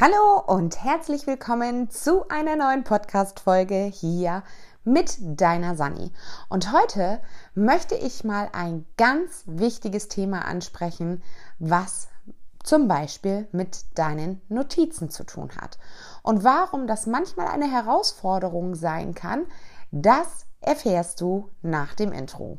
Hallo und herzlich willkommen zu einer neuen Podcast-Folge hier mit deiner Sani. Und heute möchte ich mal ein ganz wichtiges Thema ansprechen, was zum Beispiel mit deinen Notizen zu tun hat. Und warum das manchmal eine Herausforderung sein kann, das erfährst du nach dem Intro.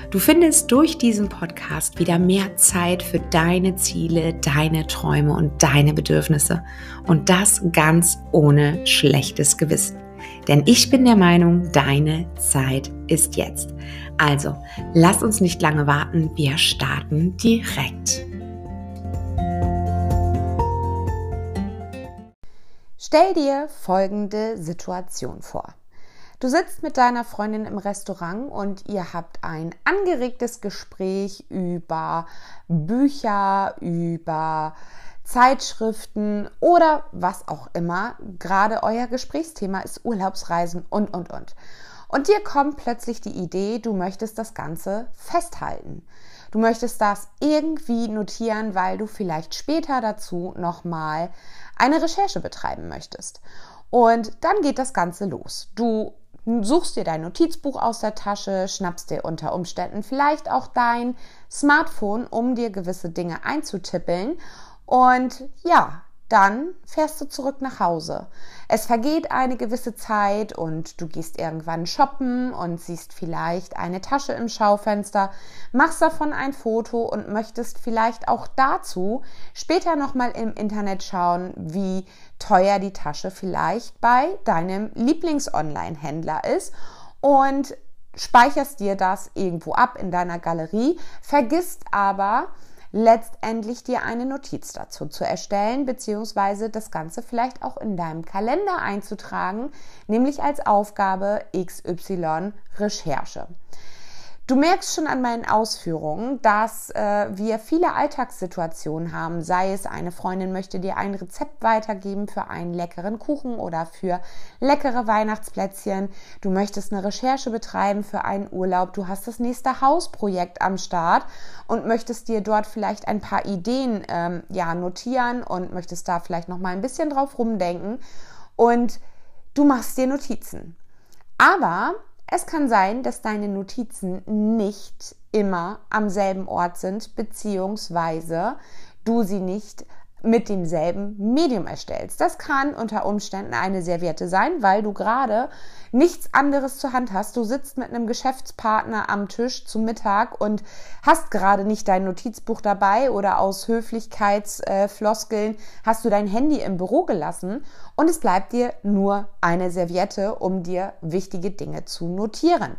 Du findest durch diesen Podcast wieder mehr Zeit für deine Ziele, deine Träume und deine Bedürfnisse. Und das ganz ohne schlechtes Gewissen. Denn ich bin der Meinung, deine Zeit ist jetzt. Also, lass uns nicht lange warten, wir starten direkt. Stell dir folgende Situation vor. Du sitzt mit deiner Freundin im Restaurant und ihr habt ein angeregtes Gespräch über Bücher, über Zeitschriften oder was auch immer. Gerade euer Gesprächsthema ist Urlaubsreisen und, und, und. Und dir kommt plötzlich die Idee, du möchtest das Ganze festhalten. Du möchtest das irgendwie notieren, weil du vielleicht später dazu nochmal eine Recherche betreiben möchtest. Und dann geht das Ganze los. Du suchst dir dein Notizbuch aus der Tasche, schnappst dir unter Umständen vielleicht auch dein Smartphone, um dir gewisse Dinge einzutippeln. Und ja, dann fährst du zurück nach Hause. Es vergeht eine gewisse Zeit und du gehst irgendwann shoppen und siehst vielleicht eine Tasche im Schaufenster, machst davon ein Foto und möchtest vielleicht auch dazu später nochmal im Internet schauen, wie teuer die Tasche vielleicht bei deinem Lieblings-Online-Händler ist und speicherst dir das irgendwo ab in deiner Galerie, vergisst aber, letztendlich dir eine Notiz dazu zu erstellen, beziehungsweise das Ganze vielleicht auch in deinem Kalender einzutragen, nämlich als Aufgabe XY Recherche. Du merkst schon an meinen Ausführungen, dass äh, wir viele Alltagssituationen haben, sei es eine Freundin möchte dir ein Rezept weitergeben für einen leckeren Kuchen oder für leckere Weihnachtsplätzchen, du möchtest eine Recherche betreiben für einen Urlaub, du hast das nächste Hausprojekt am Start und möchtest dir dort vielleicht ein paar Ideen ähm, ja notieren und möchtest da vielleicht noch mal ein bisschen drauf rumdenken. Und du machst dir Notizen. Aber es kann sein, dass deine Notizen nicht immer am selben Ort sind, beziehungsweise du sie nicht mit demselben Medium erstellst. Das kann unter Umständen eine Serviette sein, weil du gerade nichts anderes zur Hand hast. Du sitzt mit einem Geschäftspartner am Tisch zum Mittag und hast gerade nicht dein Notizbuch dabei oder aus Höflichkeitsfloskeln hast du dein Handy im Büro gelassen und es bleibt dir nur eine Serviette, um dir wichtige Dinge zu notieren.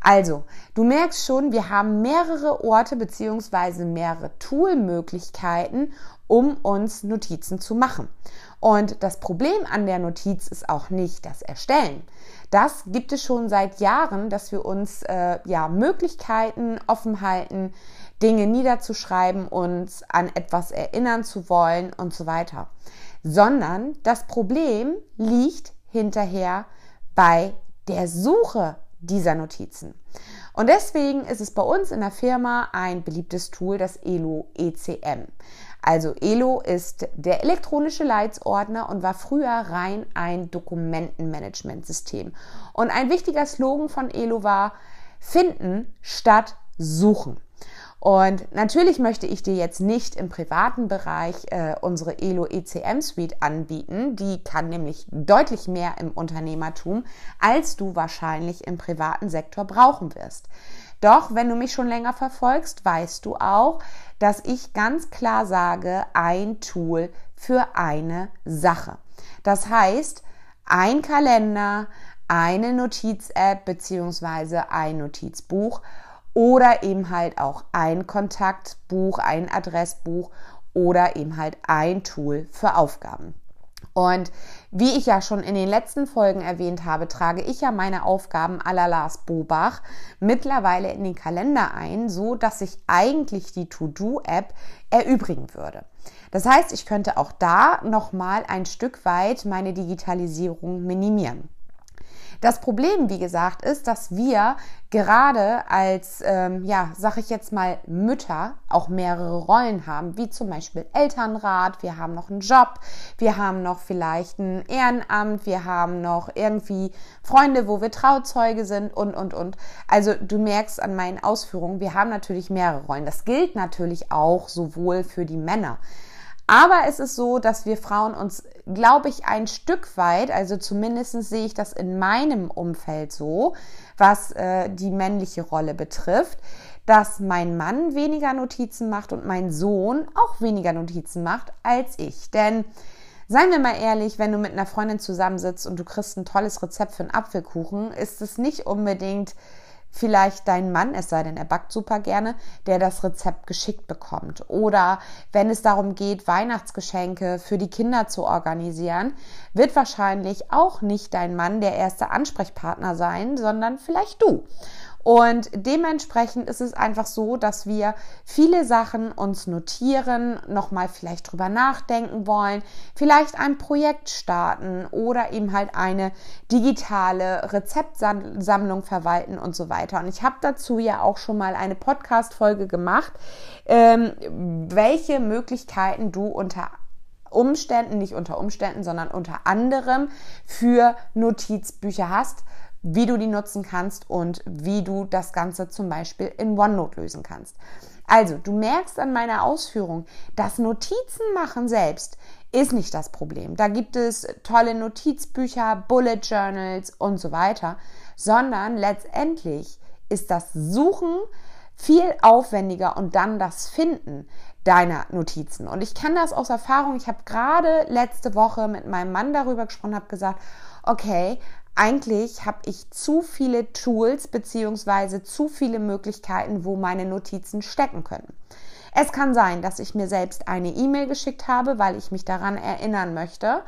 Also, du merkst schon, wir haben mehrere Orte beziehungsweise mehrere Toolmöglichkeiten, um uns Notizen zu machen. Und das Problem an der Notiz ist auch nicht das Erstellen. Das gibt es schon seit Jahren, dass wir uns äh, ja Möglichkeiten offen halten, Dinge niederzuschreiben, uns an etwas erinnern zu wollen und so weiter. Sondern das Problem liegt hinterher bei der Suche dieser Notizen. Und deswegen ist es bei uns in der Firma ein beliebtes Tool, das ELO ECM. Also ELO ist der elektronische Leitsordner und war früher rein ein Dokumentenmanagementsystem. Und ein wichtiger Slogan von ELO war finden statt suchen. Und natürlich möchte ich dir jetzt nicht im privaten Bereich äh, unsere Elo ECM Suite anbieten. Die kann nämlich deutlich mehr im Unternehmertum, als du wahrscheinlich im privaten Sektor brauchen wirst. Doch wenn du mich schon länger verfolgst, weißt du auch, dass ich ganz klar sage, ein Tool für eine Sache. Das heißt, ein Kalender, eine Notiz-App beziehungsweise ein Notizbuch oder eben halt auch ein Kontaktbuch, ein Adressbuch oder eben halt ein Tool für Aufgaben. Und Wie ich ja schon in den letzten Folgen erwähnt habe, trage ich ja meine Aufgaben à la Lars Bobach mittlerweile in den Kalender ein, so dass ich eigentlich die To-Do-App erübrigen würde. Das heißt, ich könnte auch da nochmal ein Stück weit meine Digitalisierung minimieren. Das Problem, wie gesagt, ist, dass wir gerade als, ähm, ja, sag ich jetzt mal, Mütter auch mehrere Rollen haben, wie zum Beispiel Elternrat, wir haben noch einen Job, wir haben noch vielleicht ein Ehrenamt, wir haben noch irgendwie Freunde, wo wir Trauzeuge sind und, und, und. Also du merkst an meinen Ausführungen, wir haben natürlich mehrere Rollen. Das gilt natürlich auch sowohl für die Männer. Aber es ist so, dass wir Frauen uns, glaube ich, ein Stück weit, also zumindest sehe ich das in meinem Umfeld so, was äh, die männliche Rolle betrifft, dass mein Mann weniger Notizen macht und mein Sohn auch weniger Notizen macht als ich. Denn Seien wir mal ehrlich, wenn du mit einer Freundin zusammensitzt und du kriegst ein tolles Rezept für einen Apfelkuchen, ist es nicht unbedingt vielleicht dein Mann, es sei denn, er backt super gerne, der das Rezept geschickt bekommt. Oder wenn es darum geht, Weihnachtsgeschenke für die Kinder zu organisieren, wird wahrscheinlich auch nicht dein Mann der erste Ansprechpartner sein, sondern vielleicht du. Und dementsprechend ist es einfach so, dass wir viele Sachen uns notieren, nochmal vielleicht drüber nachdenken wollen, vielleicht ein Projekt starten oder eben halt eine digitale Rezeptsammlung verwalten und so weiter. Und ich habe dazu ja auch schon mal eine Podcast-Folge gemacht, ähm, welche Möglichkeiten du unter Umständen, nicht unter Umständen, sondern unter anderem für Notizbücher hast wie du die nutzen kannst und wie du das Ganze zum Beispiel in OneNote lösen kannst. Also, du merkst an meiner Ausführung, das Notizen machen selbst ist nicht das Problem. Da gibt es tolle Notizbücher, Bullet Journals und so weiter, sondern letztendlich ist das Suchen viel aufwendiger und dann das Finden deiner Notizen. Und ich kann das aus Erfahrung. Ich habe gerade letzte Woche mit meinem Mann darüber gesprochen, habe gesagt, okay, eigentlich habe ich zu viele Tools beziehungsweise zu viele Möglichkeiten, wo meine Notizen stecken können. Es kann sein, dass ich mir selbst eine E-Mail geschickt habe, weil ich mich daran erinnern möchte.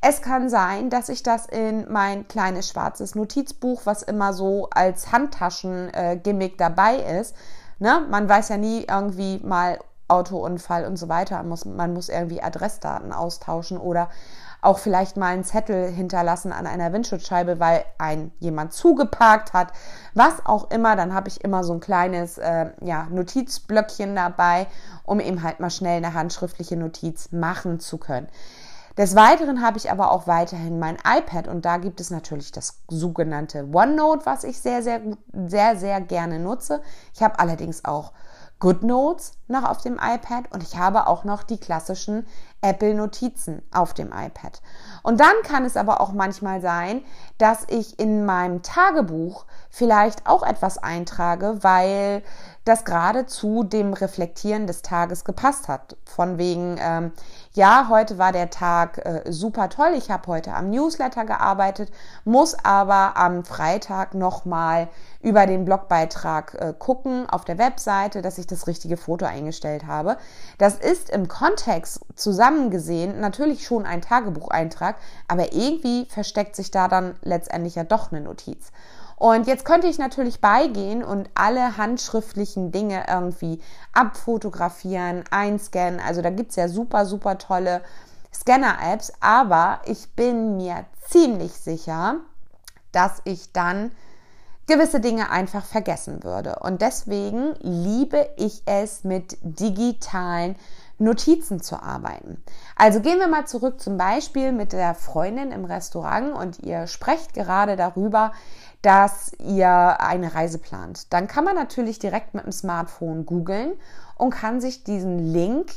Es kann sein, dass ich das in mein kleines schwarzes Notizbuch, was immer so als Handtaschen-Gimmick äh, dabei ist, ne? man weiß ja nie irgendwie mal Autounfall und so weiter, man muss, man muss irgendwie Adressdaten austauschen oder auch vielleicht mal einen Zettel hinterlassen an einer Windschutzscheibe, weil ein jemand zugeparkt hat, was auch immer, dann habe ich immer so ein kleines äh, ja, Notizblöckchen dabei, um eben halt mal schnell eine handschriftliche Notiz machen zu können. Des Weiteren habe ich aber auch weiterhin mein iPad und da gibt es natürlich das sogenannte OneNote, was ich sehr, sehr, sehr, sehr gerne nutze. Ich habe allerdings auch GoodNotes noch auf dem iPad und ich habe auch noch die klassischen Apple Notizen auf dem iPad. Und dann kann es aber auch manchmal sein, dass ich in meinem Tagebuch vielleicht auch etwas eintrage, weil das gerade zu dem Reflektieren des Tages gepasst hat. Von wegen, ähm, ja, heute war der Tag äh, super toll, ich habe heute am Newsletter gearbeitet, muss aber am Freitag nochmal über den Blogbeitrag äh, gucken auf der Webseite, dass ich das richtige Foto eingestellt habe. Das ist im Kontext zusammengesehen natürlich schon ein Tagebucheintrag, aber irgendwie versteckt sich da dann letztendlich ja doch eine Notiz. Und jetzt könnte ich natürlich beigehen und alle handschriftlichen Dinge irgendwie abfotografieren, einscannen. Also da gibt's ja super, super tolle Scanner-Apps, aber ich bin mir ziemlich sicher, dass ich dann gewisse Dinge einfach vergessen würde. Und deswegen liebe ich es, mit digitalen Notizen zu arbeiten. Also gehen wir mal zurück zum Beispiel mit der Freundin im Restaurant und ihr sprecht gerade darüber, dass ihr eine Reise plant. Dann kann man natürlich direkt mit dem Smartphone googeln und kann sich diesen Link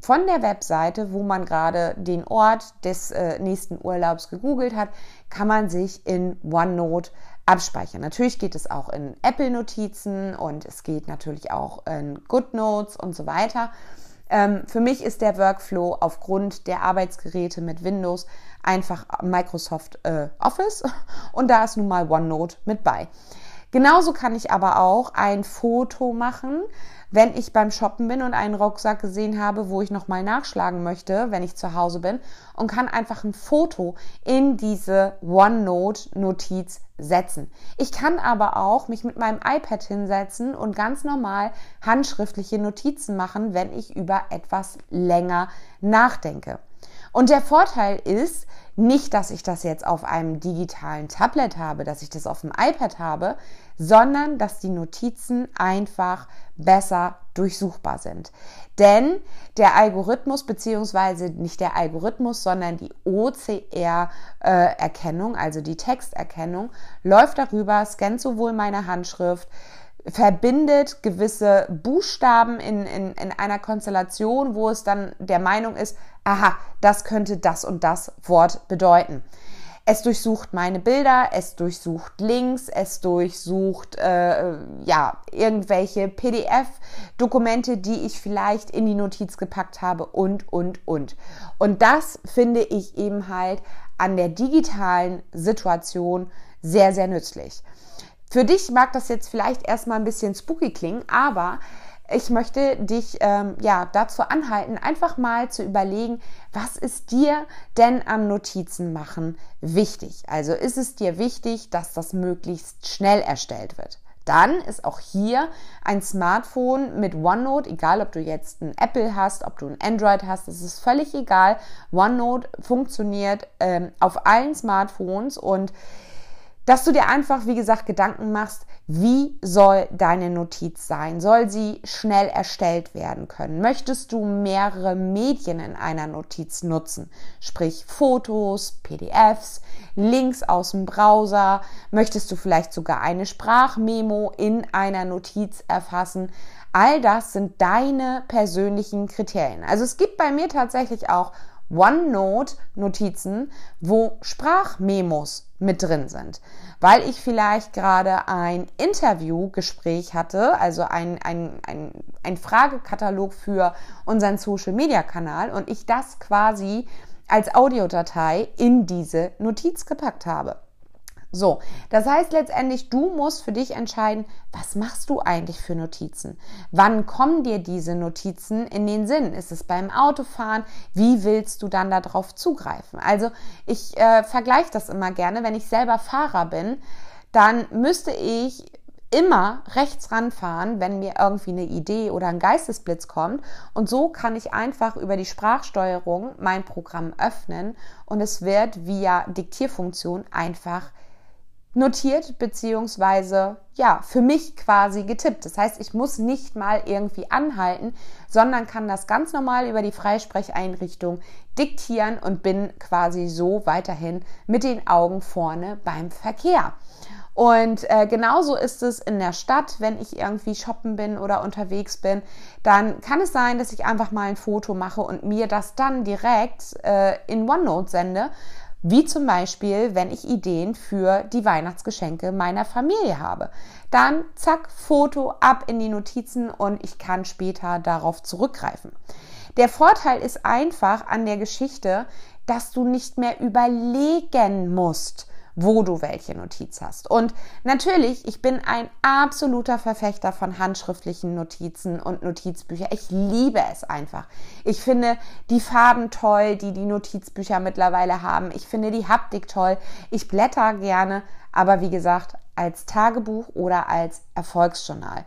von der Webseite, wo man gerade den Ort des äh, nächsten Urlaubs gegoogelt hat, kann man sich in OneNote abspeichern. Natürlich geht es auch in Apple-Notizen und es geht natürlich auch in GoodNotes und so weiter. Ähm, für mich ist der Workflow aufgrund der Arbeitsgeräte mit Windows einfach Microsoft äh, Office und da ist nun mal OneNote mit bei. Genauso kann ich aber auch ein Foto machen, wenn ich beim Shoppen bin und einen Rucksack gesehen habe, wo ich nochmal nachschlagen möchte, wenn ich zu Hause bin und kann einfach ein Foto in diese OneNote-Notiz setzen. Ich kann aber auch mich mit meinem iPad hinsetzen und ganz normal handschriftliche Notizen machen, wenn ich über etwas länger nachdenke. Und der Vorteil ist nicht, dass ich das jetzt auf einem digitalen Tablet habe, dass ich das auf dem iPad habe, sondern dass die Notizen einfach besser durchsuchbar sind. Denn der Algorithmus, beziehungsweise nicht der Algorithmus, sondern die OCR-Erkennung, also die Texterkennung, läuft darüber, scannt sowohl meine Handschrift, verbindet gewisse Buchstaben in, in, in einer Konstellation, wo es dann der Meinung ist, aha, das könnte das und das Wort bedeuten. Es durchsucht meine Bilder, es durchsucht Links, es durchsucht äh, ja irgendwelche PDF-Dokumente, die ich vielleicht in die Notiz gepackt habe und und und. Und das finde ich eben halt an der digitalen Situation sehr sehr nützlich. Für dich mag das jetzt vielleicht erstmal ein bisschen spooky klingen, aber ich möchte dich ähm, ja dazu anhalten, einfach mal zu überlegen, was ist dir denn am Notizen machen wichtig? Also ist es dir wichtig, dass das möglichst schnell erstellt wird? Dann ist auch hier ein Smartphone mit OneNote, egal ob du jetzt ein Apple hast, ob du ein Android hast, das ist völlig egal. OneNote funktioniert ähm, auf allen Smartphones und dass du dir einfach, wie gesagt, Gedanken machst, wie soll deine Notiz sein? Soll sie schnell erstellt werden können? Möchtest du mehrere Medien in einer Notiz nutzen? Sprich Fotos, PDFs, Links aus dem Browser? Möchtest du vielleicht sogar eine Sprachmemo in einer Notiz erfassen? All das sind deine persönlichen Kriterien. Also es gibt bei mir tatsächlich auch OneNote-Notizen, wo Sprachmemos mit drin sind, weil ich vielleicht gerade ein Interviewgespräch hatte, also ein, ein, ein, ein Fragekatalog für unseren Social-Media-Kanal und ich das quasi als Audiodatei in diese Notiz gepackt habe. So, das heißt letztendlich, du musst für dich entscheiden, was machst du eigentlich für Notizen? Wann kommen dir diese Notizen in den Sinn? Ist es beim Autofahren? Wie willst du dann darauf zugreifen? Also ich äh, vergleiche das immer gerne, wenn ich selber Fahrer bin, dann müsste ich immer rechts ranfahren, wenn mir irgendwie eine Idee oder ein Geistesblitz kommt. Und so kann ich einfach über die Sprachsteuerung mein Programm öffnen und es wird via Diktierfunktion einfach notiert beziehungsweise ja für mich quasi getippt. Das heißt, ich muss nicht mal irgendwie anhalten, sondern kann das ganz normal über die Freisprecheinrichtung diktieren und bin quasi so weiterhin mit den Augen vorne beim Verkehr. Und äh, genauso ist es in der Stadt, wenn ich irgendwie shoppen bin oder unterwegs bin, dann kann es sein, dass ich einfach mal ein Foto mache und mir das dann direkt äh, in OneNote sende wie zum Beispiel, wenn ich Ideen für die Weihnachtsgeschenke meiner Familie habe. Dann zack, Foto ab in die Notizen und ich kann später darauf zurückgreifen. Der Vorteil ist einfach an der Geschichte, dass du nicht mehr überlegen musst, wo du welche Notiz hast. Und natürlich, ich bin ein absoluter Verfechter von handschriftlichen Notizen und Notizbücher. Ich liebe es einfach. Ich finde die Farben toll, die die Notizbücher mittlerweile haben. Ich finde die Haptik toll. Ich blätter gerne, aber wie gesagt, als Tagebuch oder als Erfolgsjournal.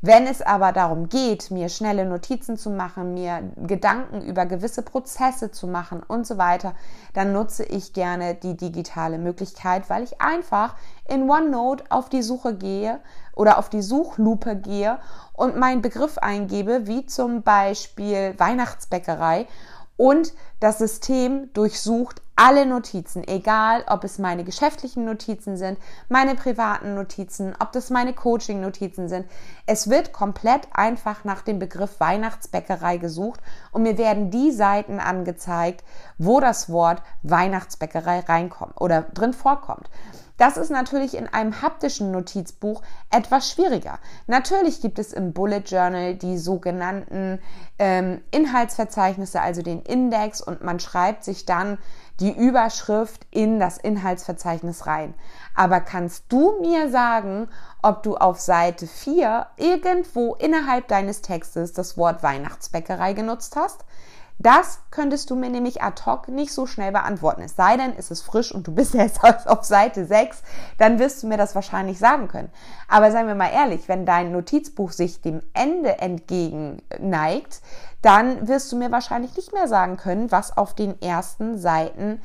Wenn es aber darum geht, mir schnelle Notizen zu machen, mir Gedanken über gewisse Prozesse zu machen und so weiter, dann nutze ich gerne die digitale Möglichkeit, weil ich einfach in OneNote auf die Suche gehe oder auf die Suchlupe gehe und meinen Begriff eingebe, wie zum Beispiel Weihnachtsbäckerei und das System durchsucht alle Notizen, egal ob es meine geschäftlichen Notizen sind, meine privaten Notizen, ob das meine Coaching-Notizen sind. Es wird komplett einfach nach dem Begriff Weihnachtsbäckerei gesucht und mir werden die Seiten angezeigt, wo das Wort Weihnachtsbäckerei reinkommt oder drin vorkommt. Das ist natürlich in einem haptischen Notizbuch etwas schwieriger. Natürlich gibt es im Bullet Journal die sogenannten ähm, Inhaltsverzeichnisse, also den Index, und man schreibt sich dann die Überschrift in das Inhaltsverzeichnis rein. Aber kannst du mir sagen, ob du auf Seite 4 irgendwo innerhalb deines Textes das Wort Weihnachtsbäckerei genutzt hast? Das könntest du mir nämlich ad hoc nicht so schnell beantworten. Es sei denn, es ist frisch und du bist jetzt auf Seite 6, dann wirst du mir das wahrscheinlich sagen können. Aber seien wir mal ehrlich, wenn dein Notizbuch sich dem Ende entgegen neigt, dann wirst du mir wahrscheinlich nicht mehr sagen können, was auf den ersten Seiten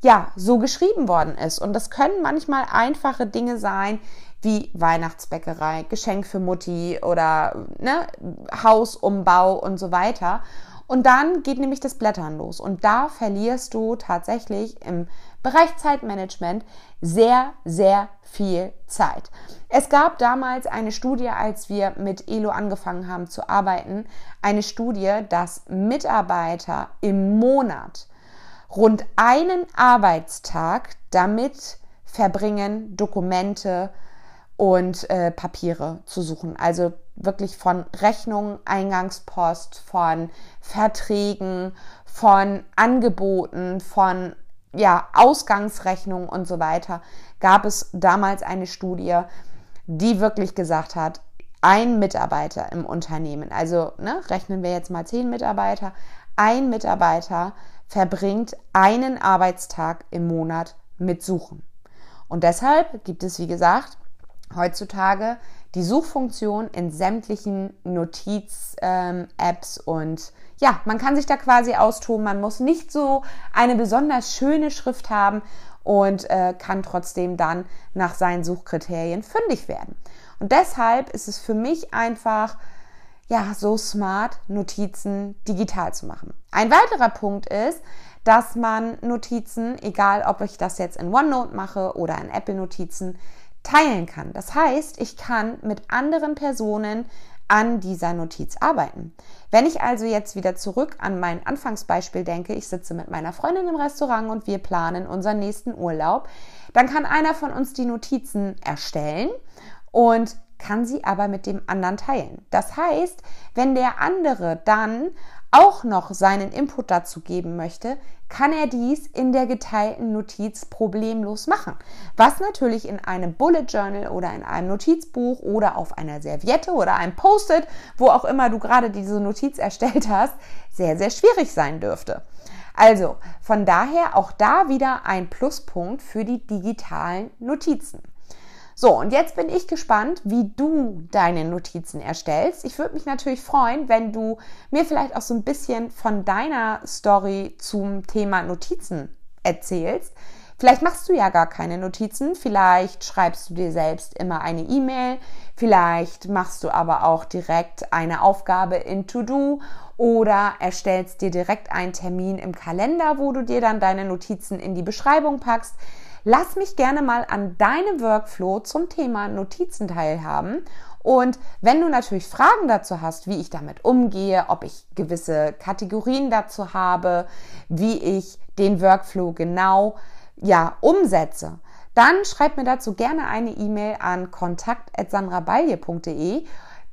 ja, so geschrieben worden ist. Und das können manchmal einfache Dinge sein, wie Weihnachtsbäckerei, Geschenk für Mutti oder ne, Hausumbau und so weiter. Und dann geht nämlich das Blättern los. Und da verlierst du tatsächlich im Bereich Zeitmanagement sehr, sehr viel Zeit. Es gab damals eine Studie, als wir mit Elo angefangen haben zu arbeiten, eine Studie, dass Mitarbeiter im Monat rund einen Arbeitstag damit verbringen, Dokumente und äh, Papiere zu suchen. Also wirklich von Rechnungen, Eingangspost, von Verträgen, von Angeboten, von ja, Ausgangsrechnungen und so weiter, gab es damals eine Studie, die wirklich gesagt hat, ein Mitarbeiter im Unternehmen, also ne, rechnen wir jetzt mal zehn Mitarbeiter, ein Mitarbeiter verbringt einen Arbeitstag im Monat mit Suchen. Und deshalb gibt es, wie gesagt, heutzutage die Suchfunktion in sämtlichen Notiz-Apps ähm, und ja, man kann sich da quasi austoben. Man muss nicht so eine besonders schöne Schrift haben und äh, kann trotzdem dann nach seinen Suchkriterien fündig werden. Und deshalb ist es für mich einfach ja so smart, Notizen digital zu machen. Ein weiterer Punkt ist, dass man Notizen, egal ob ich das jetzt in OneNote mache oder in Apple Notizen, teilen kann. Das heißt, ich kann mit anderen Personen an dieser Notiz arbeiten. Wenn ich also jetzt wieder zurück an mein Anfangsbeispiel denke, ich sitze mit meiner Freundin im Restaurant und wir planen unseren nächsten Urlaub, dann kann einer von uns die Notizen erstellen und kann sie aber mit dem anderen teilen. Das heißt, wenn der andere dann auch noch seinen Input dazu geben möchte, kann er dies in der geteilten Notiz problemlos machen. Was natürlich in einem Bullet Journal oder in einem Notizbuch oder auf einer Serviette oder einem Post-it, wo auch immer du gerade diese Notiz erstellt hast, sehr, sehr schwierig sein dürfte. Also von daher auch da wieder ein Pluspunkt für die digitalen Notizen. So, und jetzt bin ich gespannt, wie du deine Notizen erstellst. Ich würde mich natürlich freuen, wenn du mir vielleicht auch so ein bisschen von deiner Story zum Thema Notizen erzählst. Vielleicht machst du ja gar keine Notizen, vielleicht schreibst du dir selbst immer eine E-Mail, vielleicht machst du aber auch direkt eine Aufgabe in To-Do oder erstellst dir direkt einen Termin im Kalender, wo du dir dann deine Notizen in die Beschreibung packst. Lass mich gerne mal an deinem Workflow zum Thema Notizen teilhaben. Und wenn du natürlich Fragen dazu hast, wie ich damit umgehe, ob ich gewisse Kategorien dazu habe, wie ich den Workflow genau ja, umsetze, dann schreib mir dazu gerne eine E-Mail an kontakt.sandrabalje.de.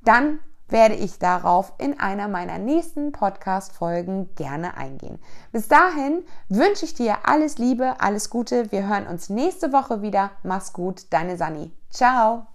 Dann werde ich darauf in einer meiner nächsten Podcast-Folgen gerne eingehen. Bis dahin wünsche ich dir alles Liebe, alles Gute. Wir hören uns nächste Woche wieder. Mach's gut, deine Sani. Ciao.